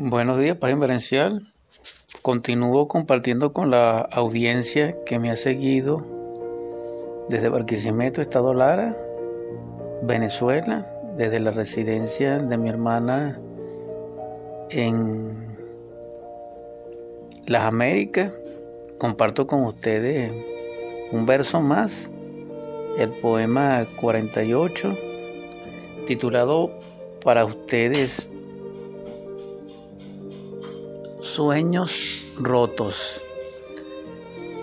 Buenos días, Paz Inverencial. Continúo compartiendo con la audiencia que me ha seguido desde Barquisimeto, Estado Lara, Venezuela, desde la residencia de mi hermana en las Américas. Comparto con ustedes un verso más, el poema 48, titulado Para ustedes Sueños rotos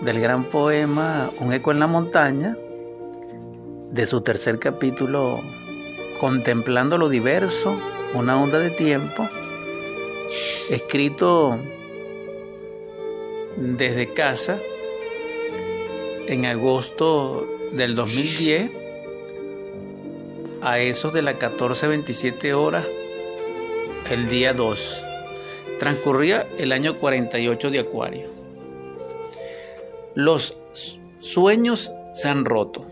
del gran poema Un eco en la montaña, de su tercer capítulo, Contemplando lo diverso, una onda de tiempo, escrito desde casa en agosto del 2010 a esos de las 14.27 horas el día 2 Transcurría el año 48 de Acuario. Los sueños se han roto.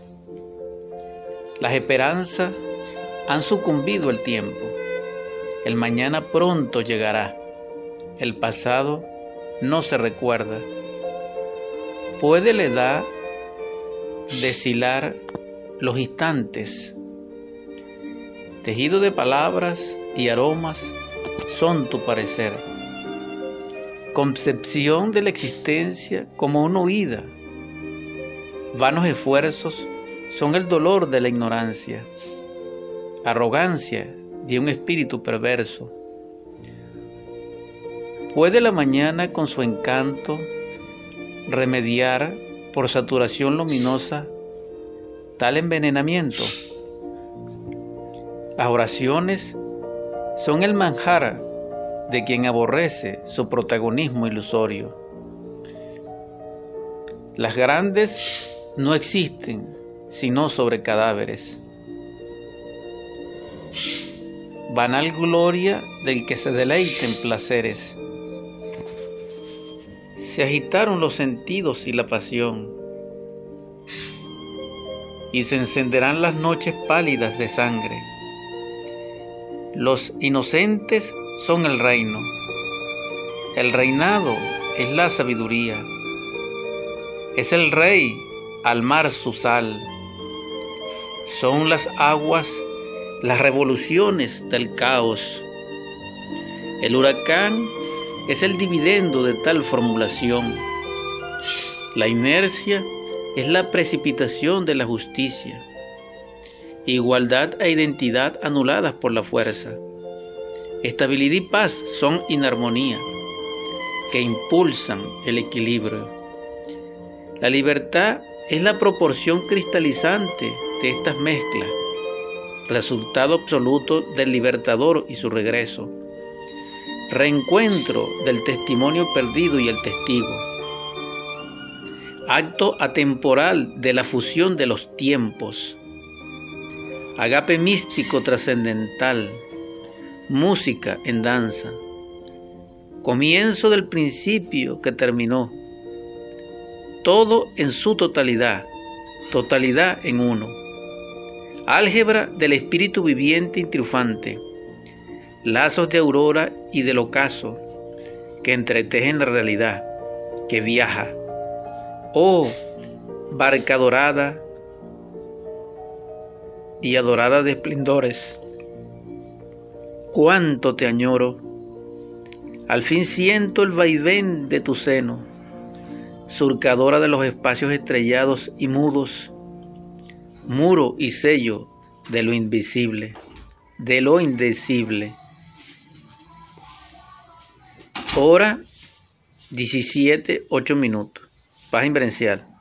Las esperanzas han sucumbido el tiempo. El mañana pronto llegará. El pasado no se recuerda. Puede la edad deshilar los instantes. Tejido de palabras y aromas son tu parecer concepción de la existencia como una huida. Vanos esfuerzos son el dolor de la ignorancia, arrogancia de un espíritu perverso. ¿Puede la mañana con su encanto remediar por saturación luminosa tal envenenamiento? Las oraciones son el manjar de quien aborrece su protagonismo ilusorio. Las grandes no existen sino sobre cadáveres. Banal gloria del que se deleita en placeres. Se agitaron los sentidos y la pasión, y se encenderán las noches pálidas de sangre. Los inocentes son el reino. El reinado es la sabiduría. Es el rey al mar su sal. Son las aguas las revoluciones del caos. El huracán es el dividendo de tal formulación. La inercia es la precipitación de la justicia. Igualdad e identidad anuladas por la fuerza. Estabilidad y paz son inarmonía que impulsan el equilibrio. La libertad es la proporción cristalizante de estas mezclas, resultado absoluto del libertador y su regreso, reencuentro del testimonio perdido y el testigo, acto atemporal de la fusión de los tiempos, agape místico trascendental, música en danza, comienzo del principio que terminó, todo en su totalidad, totalidad en uno, álgebra del espíritu viviente y triunfante, lazos de aurora y del ocaso que entretejen la realidad, que viaja. Oh, barca dorada y adorada de esplendores cuánto te añoro. Al fin siento el vaivén de tu seno, surcadora de los espacios estrellados y mudos, muro y sello de lo invisible, de lo indecible. Hora 17, 8 minutos. Paz inverencial.